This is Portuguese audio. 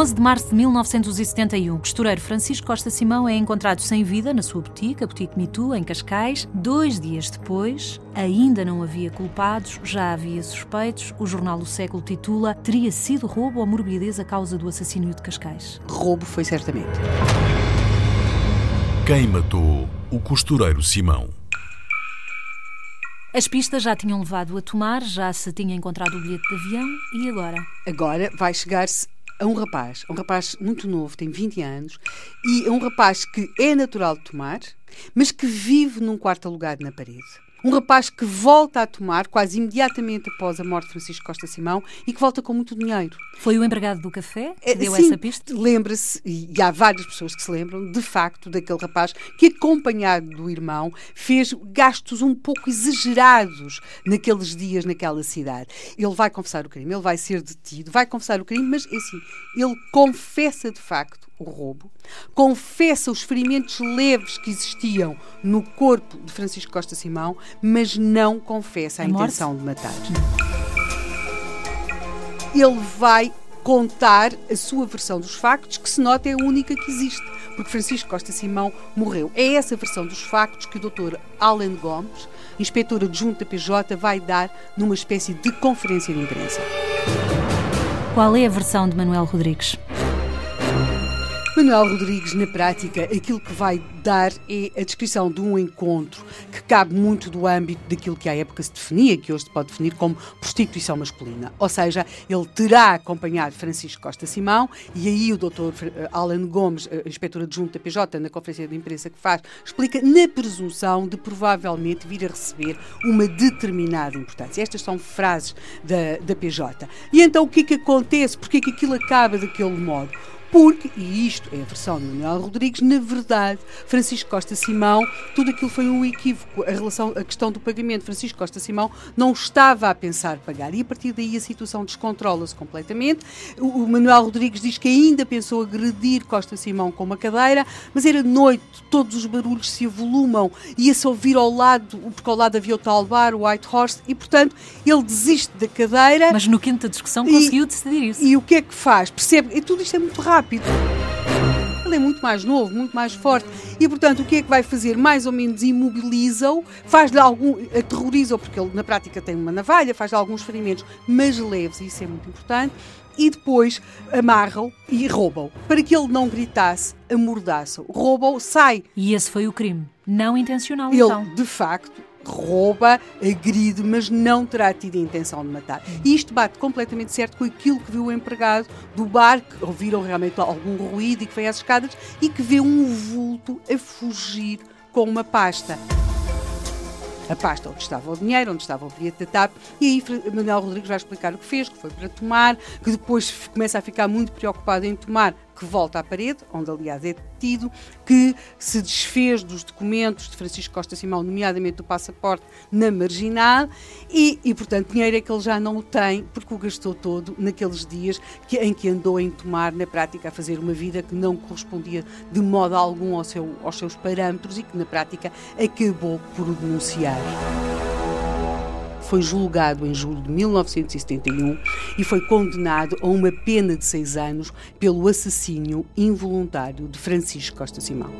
11 de março de 1971, o costureiro Francisco Costa Simão é encontrado sem vida na sua boutique, a Boutique Mitu, em Cascais. Dois dias depois, ainda não havia culpados, já havia suspeitos. O jornal O Século titula Teria sido roubo ou morbidez a causa do assassínio de Cascais? Roubo foi certamente. Quem matou o costureiro Simão? As pistas já tinham levado a tomar, já se tinha encontrado o bilhete de avião e agora? Agora vai chegar-se a um rapaz, um rapaz muito novo, tem 20 anos, e é um rapaz que é natural de tomar, mas que vive num quarto alugado na parede. Um rapaz que volta a tomar quase imediatamente após a morte de Francisco Costa Simão e que volta com muito dinheiro. Foi o empregado do café que É, deu sim, essa pista? Lembra-se, e há várias pessoas que se lembram, de facto, daquele rapaz que, acompanhado do irmão, fez gastos um pouco exagerados naqueles dias naquela cidade. Ele vai confessar o crime, ele vai ser detido, vai confessar o crime, mas é assim, ele confessa de facto o roubo, confessa os ferimentos leves que existiam no corpo de Francisco Costa Simão, mas não confessa a, A morte? intenção de matar ele vai contar a sua versão dos factos, que se nota é a única que existe, porque Francisco Costa Simão morreu. É essa versão dos factos que o Dr. Alan Gomes, inspetor adjunto da PJ, vai dar numa espécie de conferência de imprensa. Qual é a versão de Manuel Rodrigues? Manuel Rodrigues, na prática, aquilo que vai dar é a descrição de um encontro que cabe muito do âmbito daquilo que à época se definia, que hoje se pode definir como prostituição masculina. Ou seja, ele terá acompanhado Francisco Costa Simão e aí o Dr. Alan Gomes, eh, inspetor adjunto da PJ, na conferência de imprensa que faz, explica na presunção de provavelmente vir a receber uma determinada importância. Estas são frases da, da PJ. E então o que é que acontece? Porque é que aquilo acaba daquele modo? Porque, e isto é a versão de Manuel Rodrigues, na verdade, Francisco Costa Simão, tudo aquilo foi um equívoco. A, relação, a questão do pagamento, Francisco Costa Simão não estava a pensar pagar e a partir daí a situação descontrola-se completamente. O, o Manuel Rodrigues diz que ainda pensou agredir Costa Simão com uma cadeira, mas era noite, todos os barulhos se avolumam, ia-se ouvir ao lado, porque ao lado havia o tal bar, o White Horse, e portanto ele desiste da cadeira. Mas no quinto da discussão E- conseguiu decidir isso. E o que é que faz? Percebe? E tudo isto é muito rápido. Ele é muito mais novo, muito mais forte. E, portanto, o que é que vai fazer? Mais ou menos imobiliza-o, faz-lhe algum. aterroriza-o, porque ele na prática tem uma navalha, faz-lhe alguns ferimentos, mas leves, e isso é muito importante. E depois amarra-o e rouba-o. Para que ele não gritasse, amordaça-o. Rouba-o, sai. E esse foi o crime. Não intencional, então. Ele, de facto, rouba, agride, mas não terá tido a intenção de matar. E isto bate completamente certo com aquilo que viu o empregado do bar, que ouviram realmente algum ruído e que foi às escadas, e que vê um vulto a fugir com uma pasta. A pasta onde estava o dinheiro, onde estava o bilhete da TAP, e aí Manuel Rodrigues vai explicar o que fez, que foi para tomar, que depois começa a ficar muito preocupado em tomar, que volta à parede, onde aliás é detido, que se desfez dos documentos de Francisco Costa Simão, nomeadamente do passaporte, na marginal, e, e portanto dinheiro é que ele já não o tem, porque o gastou todo naqueles dias que, em que andou em tomar, na prática, a fazer uma vida que não correspondia de modo algum ao seu- aos seus parâmetros e que na prática acabou por o denunciar foi julgado em julho de 1971 e foi condenado a uma pena de seis anos pelo assassínio involuntário de Francisco Costa Simão.